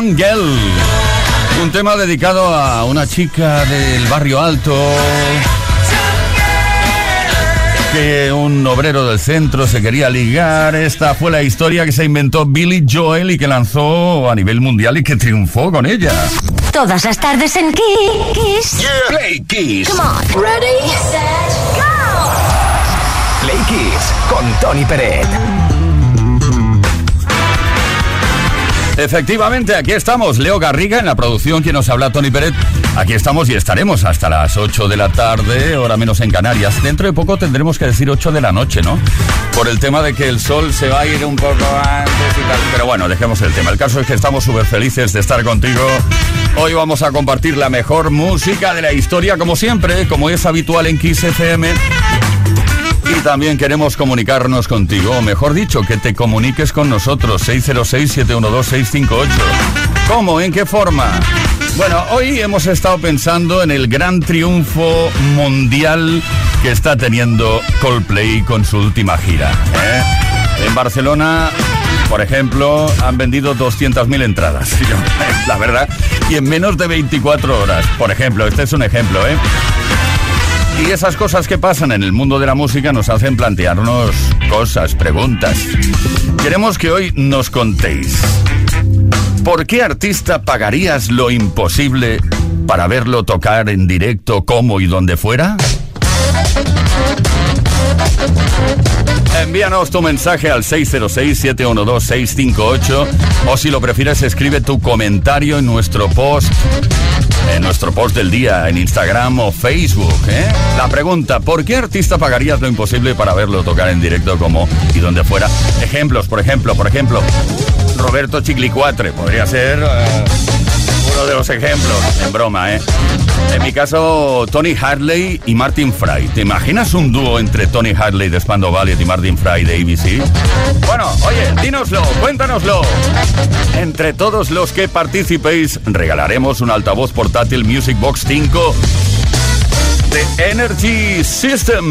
Girl. Un tema dedicado a una chica del barrio alto que un obrero del centro se quería ligar. Esta fue la historia que se inventó Billy Joel y que lanzó a nivel mundial y que triunfó con ella. Todas las tardes en Kiss. Play Kiss. Come on. Ready, set, go. Play Kiss con Tony Peret. Efectivamente, aquí estamos. Leo Garriga en la producción, quien nos habla Tony Peret. Aquí estamos y estaremos hasta las 8 de la tarde, hora menos en Canarias. Dentro de poco tendremos que decir 8 de la noche, ¿no? Por el tema de que el sol se va a ir un poco antes y. Pero bueno, dejemos el tema. El caso es que estamos súper felices de estar contigo. Hoy vamos a compartir la mejor música de la historia, como siempre, como es habitual en Kiss FM. Y también queremos comunicarnos contigo, o mejor dicho, que te comuniques con nosotros, 606-712-658. ¿Cómo? ¿En qué forma? Bueno, hoy hemos estado pensando en el gran triunfo mundial que está teniendo Coldplay con su última gira. ¿eh? En Barcelona, por ejemplo, han vendido 200.000 entradas, la verdad, y en menos de 24 horas. Por ejemplo, este es un ejemplo, ¿eh? Y esas cosas que pasan en el mundo de la música nos hacen plantearnos cosas, preguntas. Queremos que hoy nos contéis. ¿Por qué artista pagarías lo imposible para verlo tocar en directo como y donde fuera? Envíanos tu mensaje al 606-712-658 o si lo prefieres escribe tu comentario en nuestro post en nuestro post del día en Instagram o Facebook. ¿eh? La pregunta, ¿por qué artista pagarías lo imposible para verlo tocar en directo como y donde fuera? Ejemplos, por ejemplo, por ejemplo, Roberto Chiglicuatre podría ser eh, de los ejemplos, en broma, ¿eh? En mi caso, Tony Harley y Martin Fry. ¿Te imaginas un dúo entre Tony Harley de Spando Ballet y Martin Fry de ABC? Bueno, oye, dínoslo, cuéntanoslo. Entre todos los que participéis, regalaremos un altavoz portátil Music Box 5 de Energy System.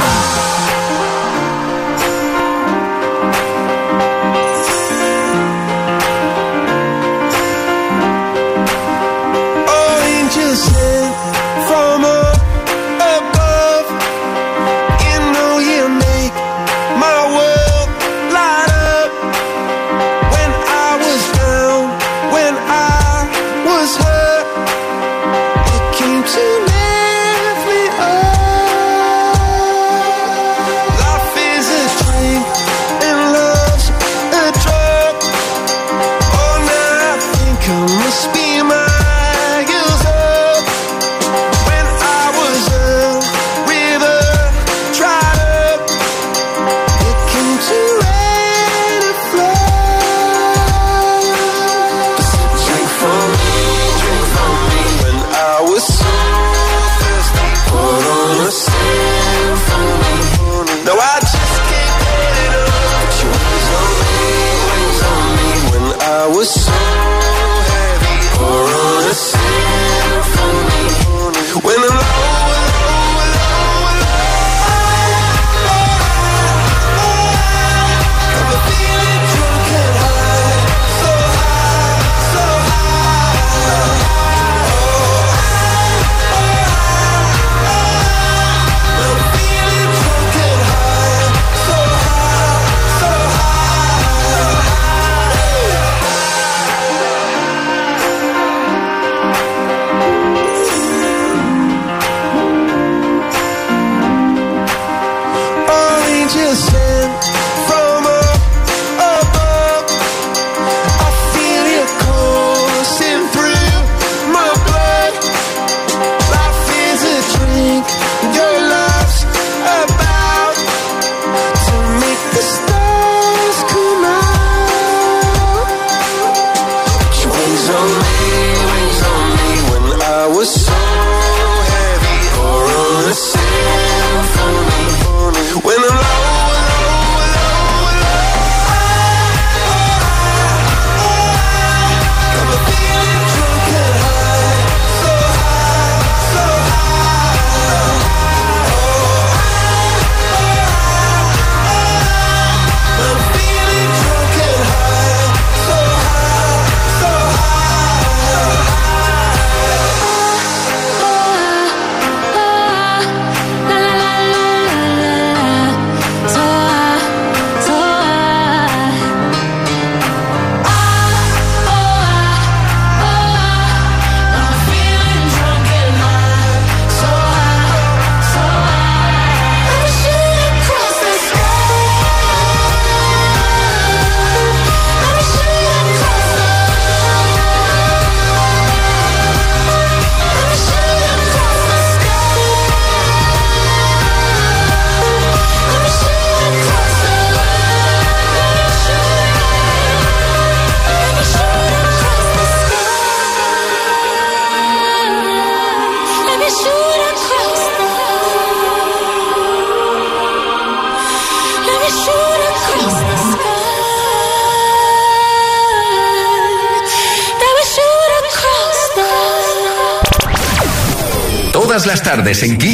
tardes en 15.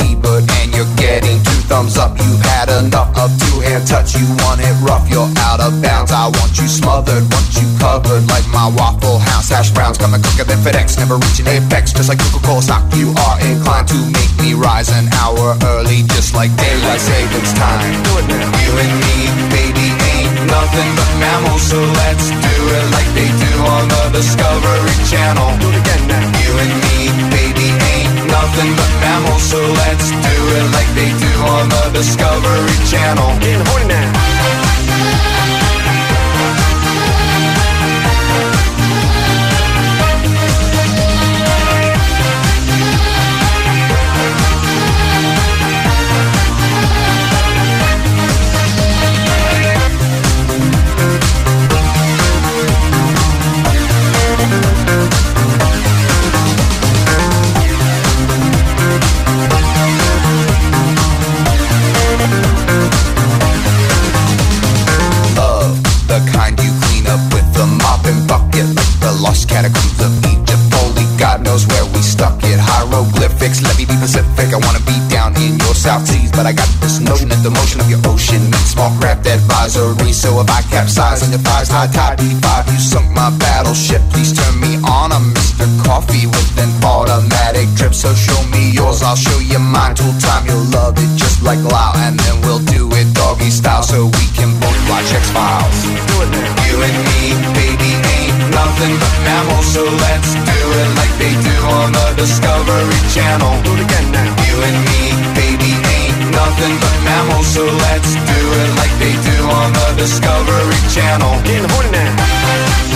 Ebert, and you're getting two thumbs up. You've had enough of two-hand touch. You want it rough, you're out of bounds. I want you smothered, want you covered like my Waffle House hash browns. Coming quicker than FedEx, never reaching apex. Just like Coca-Cola stock, you are inclined to make me rise an hour early, just like daylight savings time. You and me, baby, ain't nothing but mammals, so let's do it like they do on the Discovery Channel. Do it again now. You and me, baby, nothing but mammals, so let's do it like they do on the Discovery Channel. Getting horny now. South Seas, but I got this notion that the motion of your ocean means small craft advisory. So if I capsize on your thighs, high tide B5, you sunk my battleship. Please turn me on. I'm Mr. Coffee with an automatic drip. So show me yours, I'll show you mine. Tool time, you'll love it just like Lao, and then we'll do it doggy style so we can both watch X Files. You and me, baby, ain't nothing but mammals, so let's do it like they do on the Discovery Channel. Do it again now. You and me, nothing but mammals, so let's do it like they do on the Discovery Channel. Getting horny now.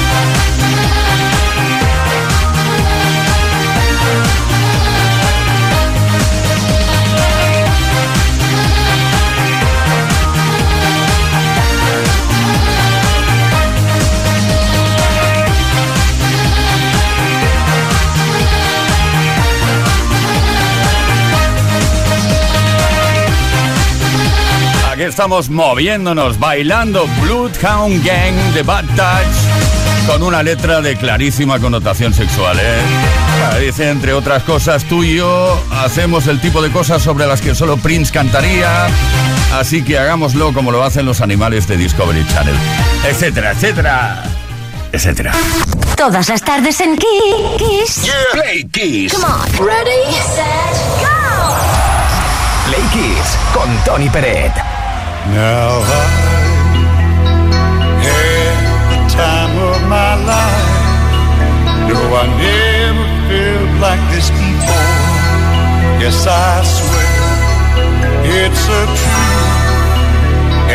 Aquí estamos moviéndonos, bailando Bloodhound Gang de Bad Touch con una letra de clarísima connotación sexual, ¿eh? Dice, entre otras cosas, tú y yo hacemos el tipo de cosas sobre las que solo Prince cantaría, así que hagámoslo como lo hacen los animales de Discovery Channel, etcétera, etcétera, etcétera. Todas las tardes en Kiss. Play Kiss. Come on. Ready, set, go! Play Kiss con Tony Pérez. Now I had the time of my life. No, I never felt like this before. Yes, I swear it's a truth,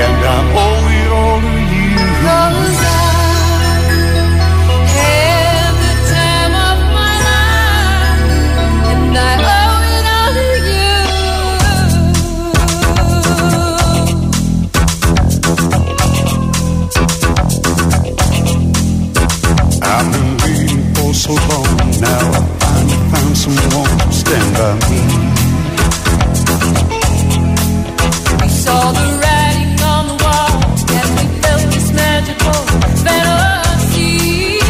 and I owe it all so long now. I finally found someone to stand by me. We saw the writing on the wall, and we felt this magical fantasy.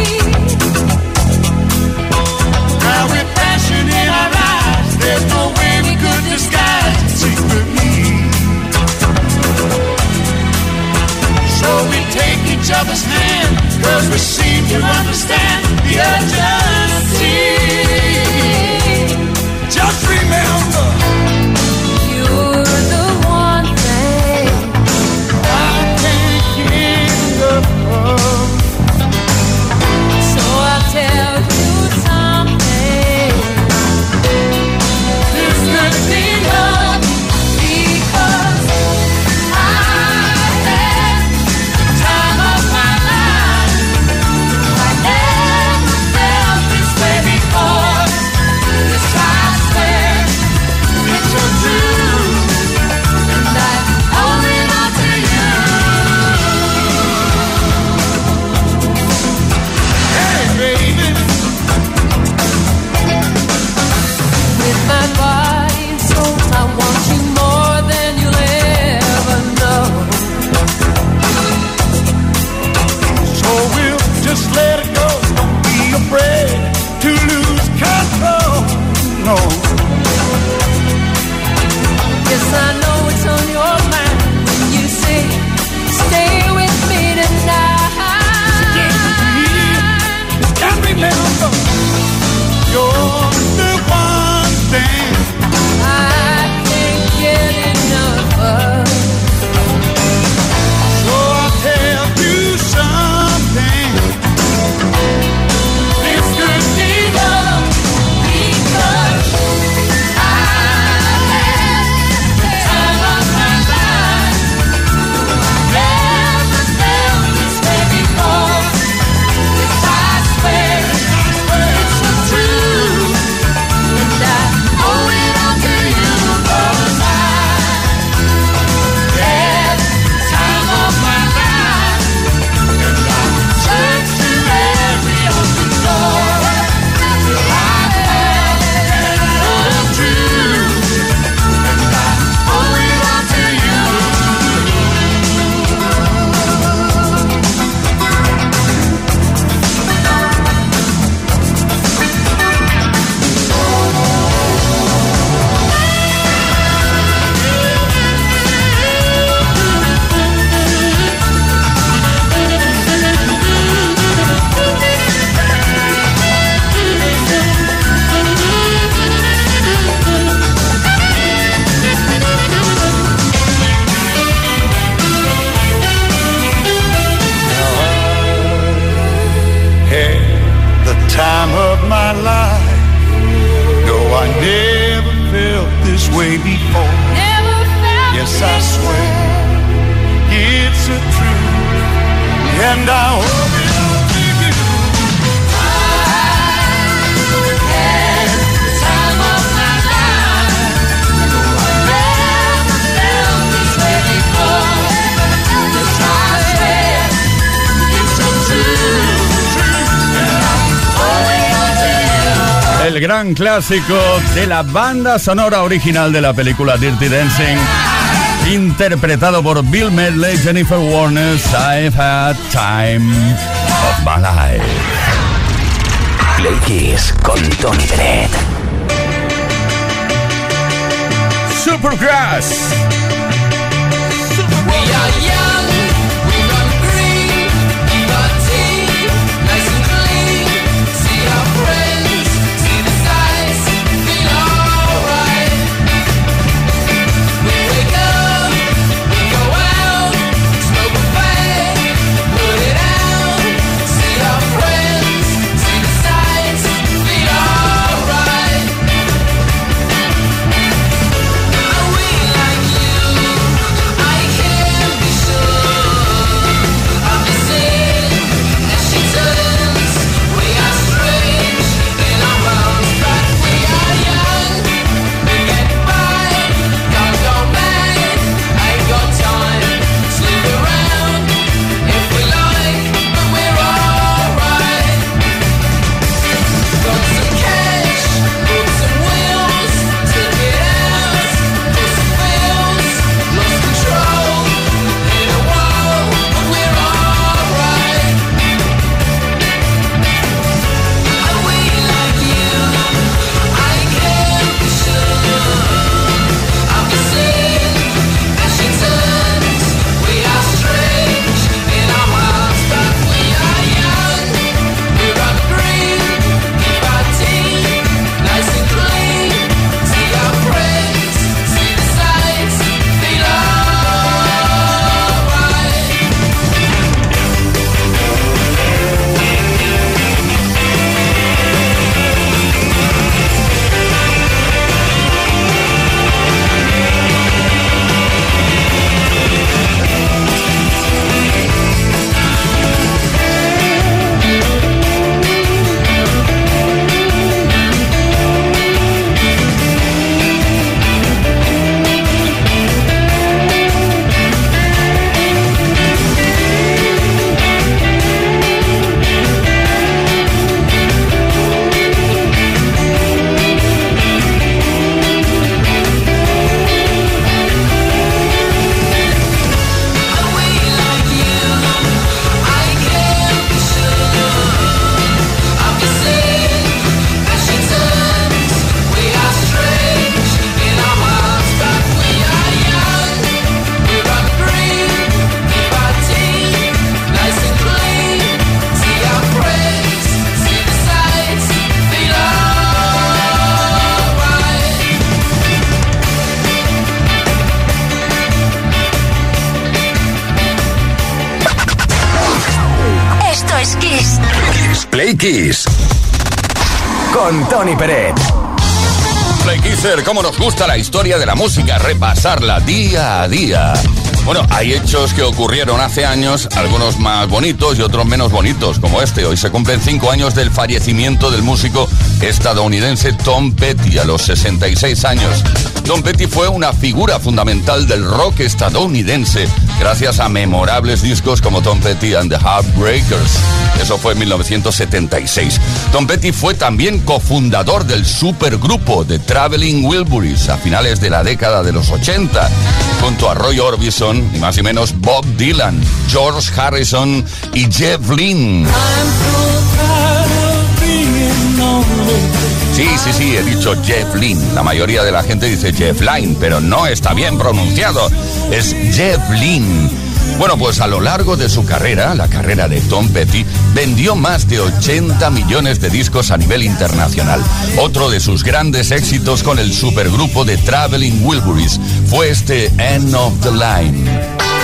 Now with passion in our eyes, there's no way we could disguise the secret need. So we take each other's hand, cause we seem to understand the edge. clásico de la banda sonora original de la película Dirty Dancing, interpretado por Bill Medley, Jennifer Warner, I've Had Time of My Life. Play Kiss con Tony Bennett. Supergrass. De la música, repasarla día a día. Bueno, hay hechos que ocurrieron hace años, algunos más bonitos y otros menos bonitos, como este. Hoy se cumplen cinco años del fallecimiento del músico estadounidense Tom Petty a los 66 años. Tom Petty fue una figura fundamental del rock estadounidense gracias a memorables discos como Tom Petty and the Heartbreakers. Eso fue en 1976. Tom Petty fue también cofundador del supergrupo de Traveling Wilburys a finales de la década de los 80, junto a Roy Orbison y más y menos Bob Dylan, George Harrison y Jeff Lynne. Sí, sí, sí, he dicho Jeff Lynne. La mayoría de la gente dice Jeff Lynne, pero no está bien pronunciado. Es Jeff Lynne. Bueno, pues a lo largo de su carrera, la carrera de Tom Petty, vendió más de 80 millones de discos a nivel internacional. Otro de sus grandes éxitos con el supergrupo de Traveling Wilburys fue este End of the Line.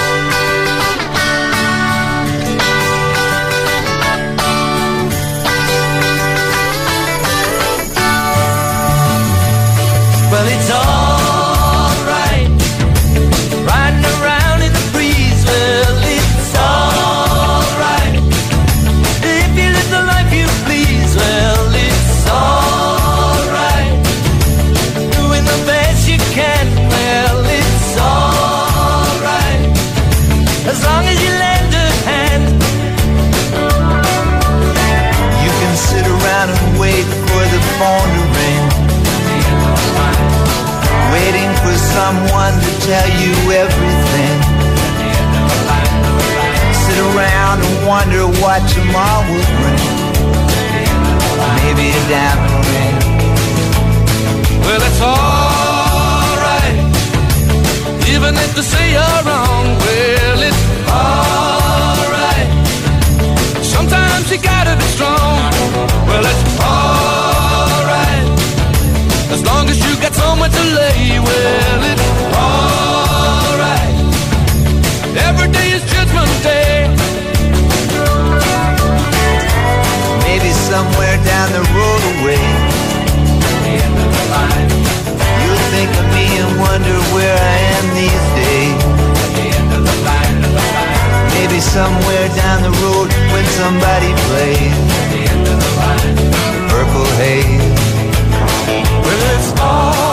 Tomorrow bring. Maybe a diamond ring. Well, it's alright. Even if they say you're wrong, well, it's alright. Sometimes you gotta be strong. Well, it's alright. As long as you got somewhere to lay, well, it's somewhere down the road away. End of the line. You think of me and wonder where I am these days. At the end of the line. Maybe somewhere down the road when somebody plays. At the end of the line. Purple haze. Well, it's all.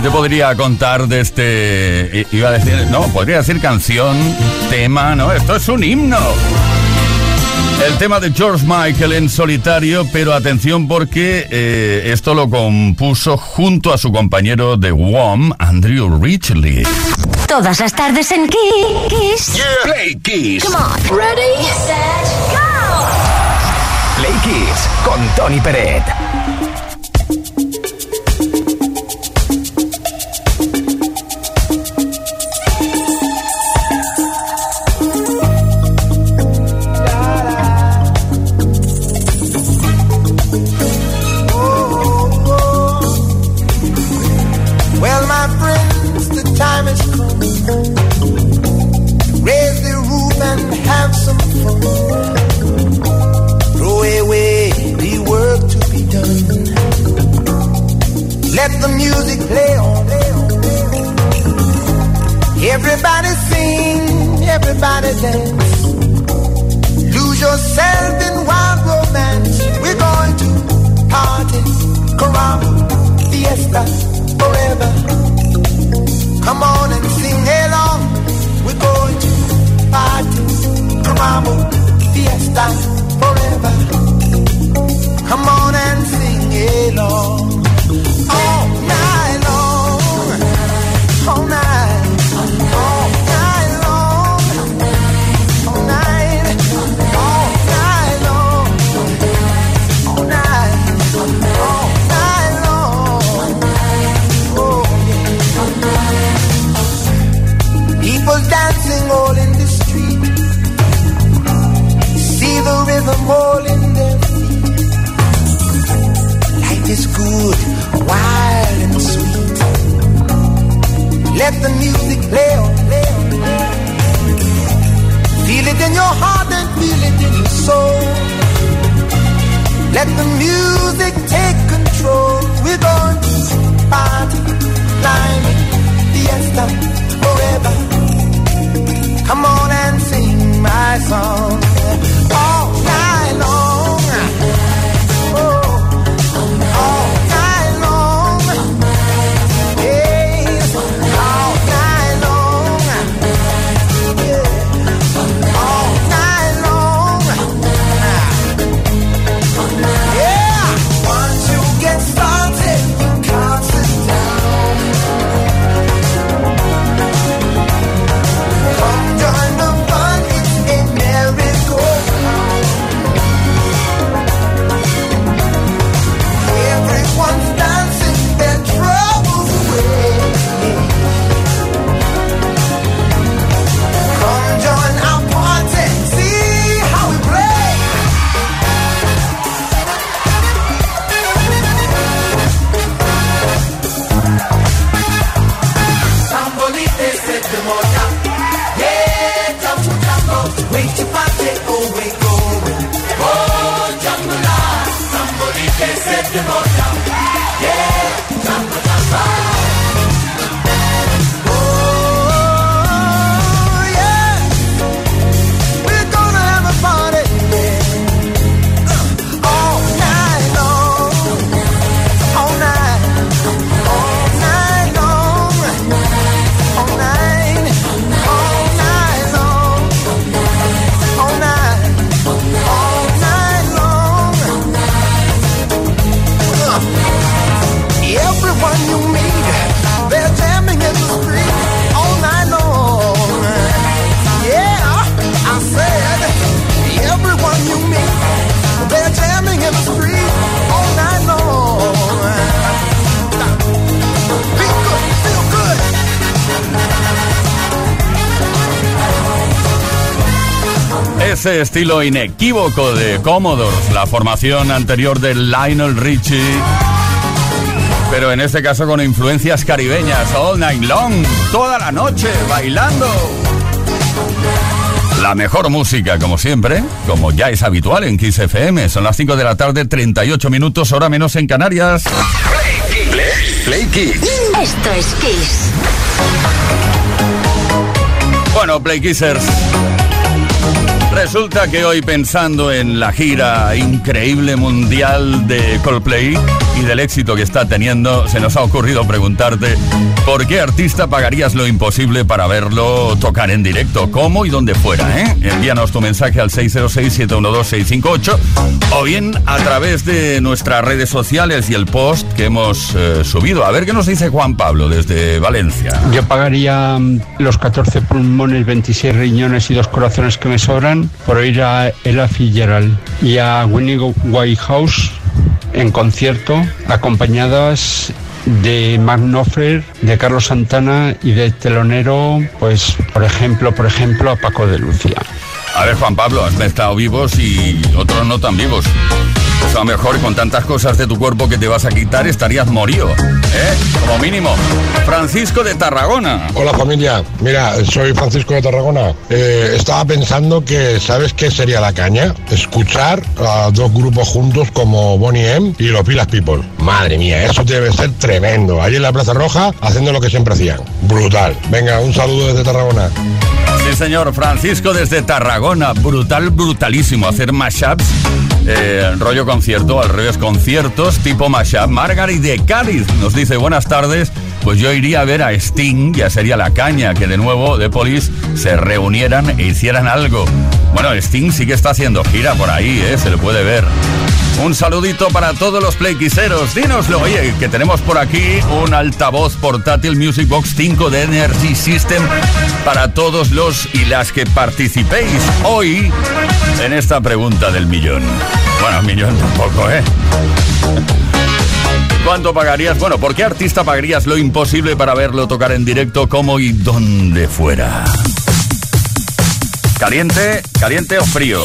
¿Qué te podría contar de este. iba a decir. No, podría decir canción, tema, ¿no? Esto es un himno. El tema de George Michael en solitario, pero atención porque eh, esto lo compuso junto a su compañero de WOM, Andrew Ridgely. Todas las tardes en Kiss. Yeah. Play Kiss. Come on. Ready, set, go. Play Kiss con Tony Peret. Everybody sing, everybody dance. Lose yourself in wild romance. We're going to party, caramba, fiestas, forever. Come on and sing along. We're going to party, caramba, fiestas, forever Ese estilo inequívoco de Commodores, la formación anterior de Lionel Richie. Pero en este caso con influencias caribeñas, all night long, toda la noche, bailando. La mejor música, como siempre, como ya es habitual en Kiss FM. Son las 5 de la tarde, 38 minutos, hora menos en Canarias. Play Kids. Esto es Kiss. Bueno, Play Kissers. Resulta que hoy pensando en la gira increíble mundial de Coldplay y del éxito que está teniendo, se nos ha ocurrido preguntarte por qué artista pagarías lo imposible para verlo tocar en directo, cómo y dónde fuera, ¿eh? Envíanos tu mensaje al 606-712-658 o bien a través de nuestras redes sociales y el post que hemos eh, subido. A ver qué nos dice Juan Pablo desde Valencia. Yo pagaría mm, los 14 pulmones, 26 riñones y dos corazones que me sobran por ir a Ella Fitzgerald y a Winnie Whitehouse en concierto, acompañadas de Mark Knopfler, de Carlos Santana y de telonero, pues, por ejemplo, por ejemplo, a Paco de Lucía. A ver, Juan Pablo, has estado vivos y otros no tan vivos. O sea, mejor con tantas cosas de tu cuerpo que te vas a quitar estarías morido, ¿eh? Como mínimo. Francisco de Tarragona. Hola familia, mira, soy Francisco de Tarragona. Eh, estaba pensando que, ¿sabes qué sería la caña? Escuchar a dos grupos juntos como Bonnie M y los Pilas People. Madre mía, eso debe ser tremendo. Ahí en la Plaza Roja haciendo lo que siempre hacían. Brutal. Venga, un saludo desde Tarragona. Sí, señor, Francisco desde Tarragona. Brutal, brutalísimo. Hacer mashups eh, rollo concierto, al revés, conciertos tipo mashup. Margaret de Cádiz nos dice buenas tardes pues yo iría a ver a Sting, ya sería la caña que de nuevo The Police se reunieran e hicieran algo. Bueno, Sting sí que está haciendo gira por ahí, ¿eh? se le puede ver. Un saludito para todos los playquiseros. Dínoslo, oye, que tenemos por aquí un altavoz portátil Music Box 5 de Energy System para todos los y las que participéis hoy en esta pregunta del millón. Bueno, millón tampoco, ¿eh? ¿Cuánto pagarías? Bueno, ¿por qué artista pagarías lo imposible para verlo tocar en directo como y donde fuera? ¿Caliente, caliente o frío?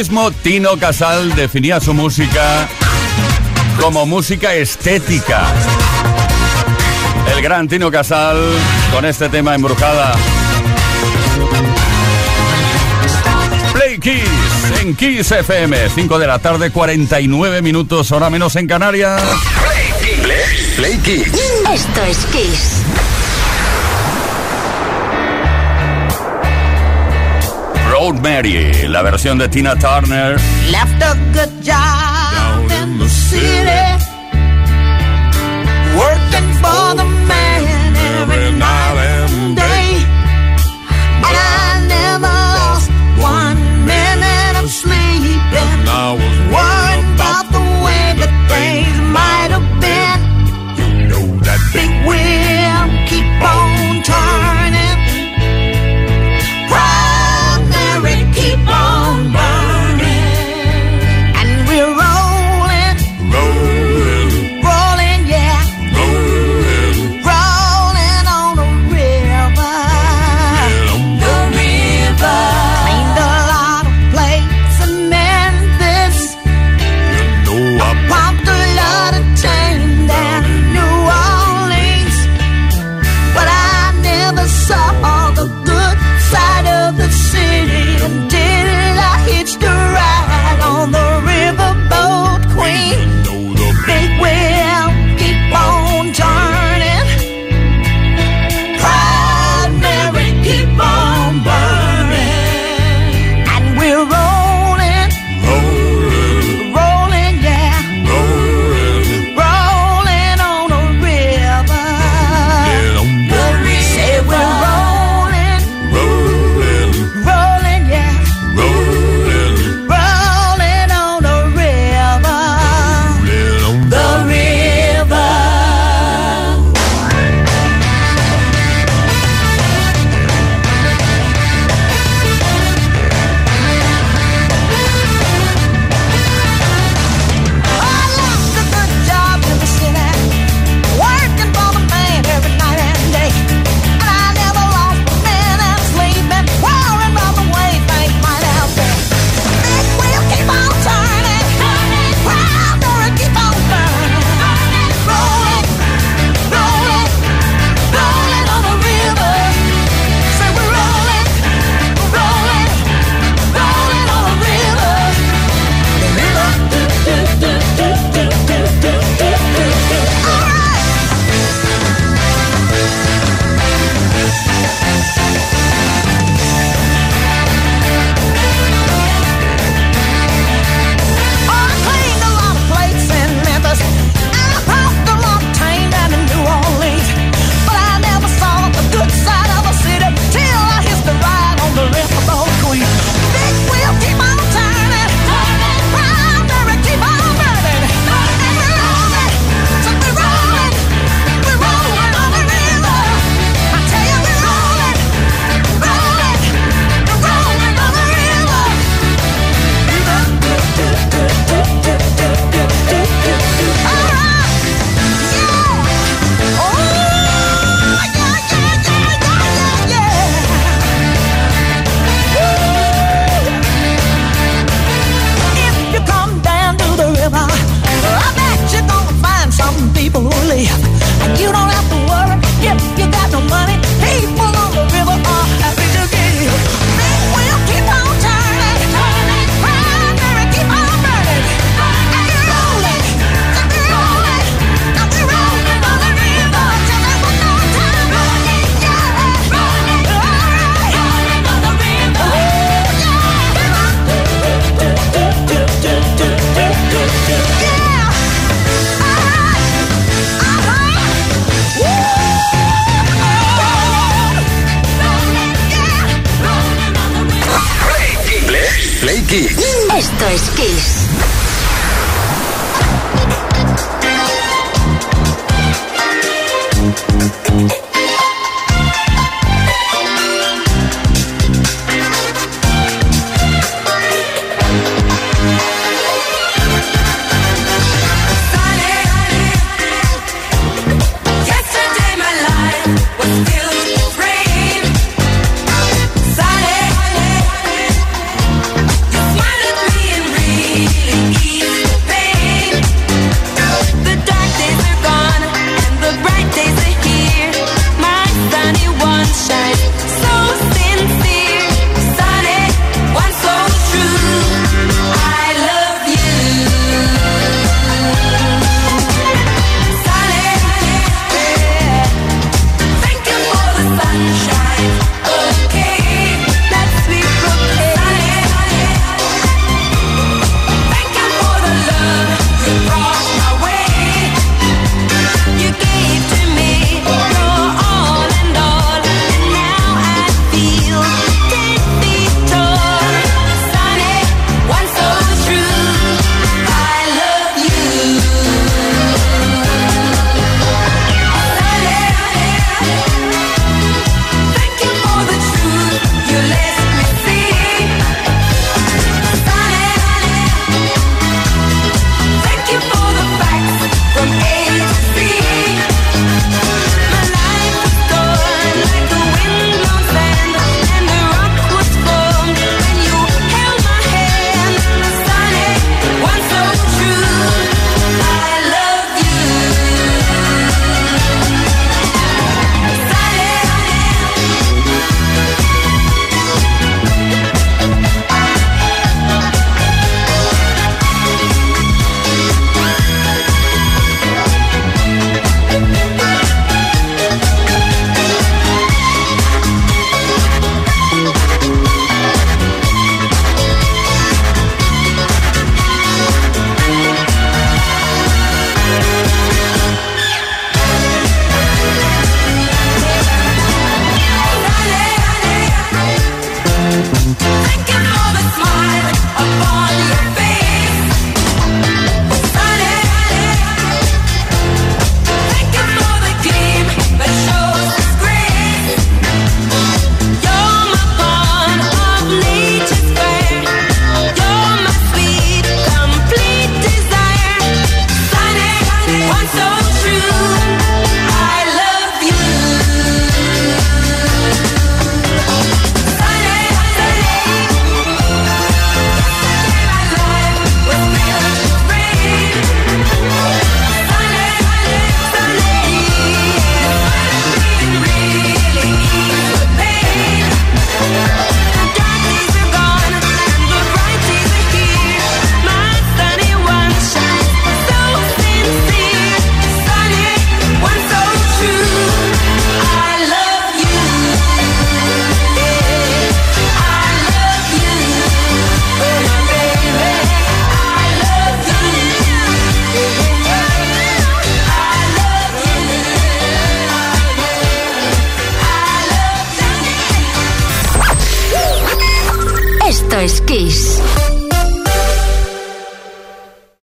mismo Tino Casal definía su música como música estética. El gran Tino Casal con este tema embrujada. Play Kiss en Kiss FM, 5 de la tarde, 49 minutos, hora menos en Canarias. Play Kiss. Play Kiss. Esto es Kiss. Mary, la versión de Tina Turner. Left a good job Down in the city. Working for the oh, man every night and day. But I never lost one minute of sleep. And I was worried about the way that things.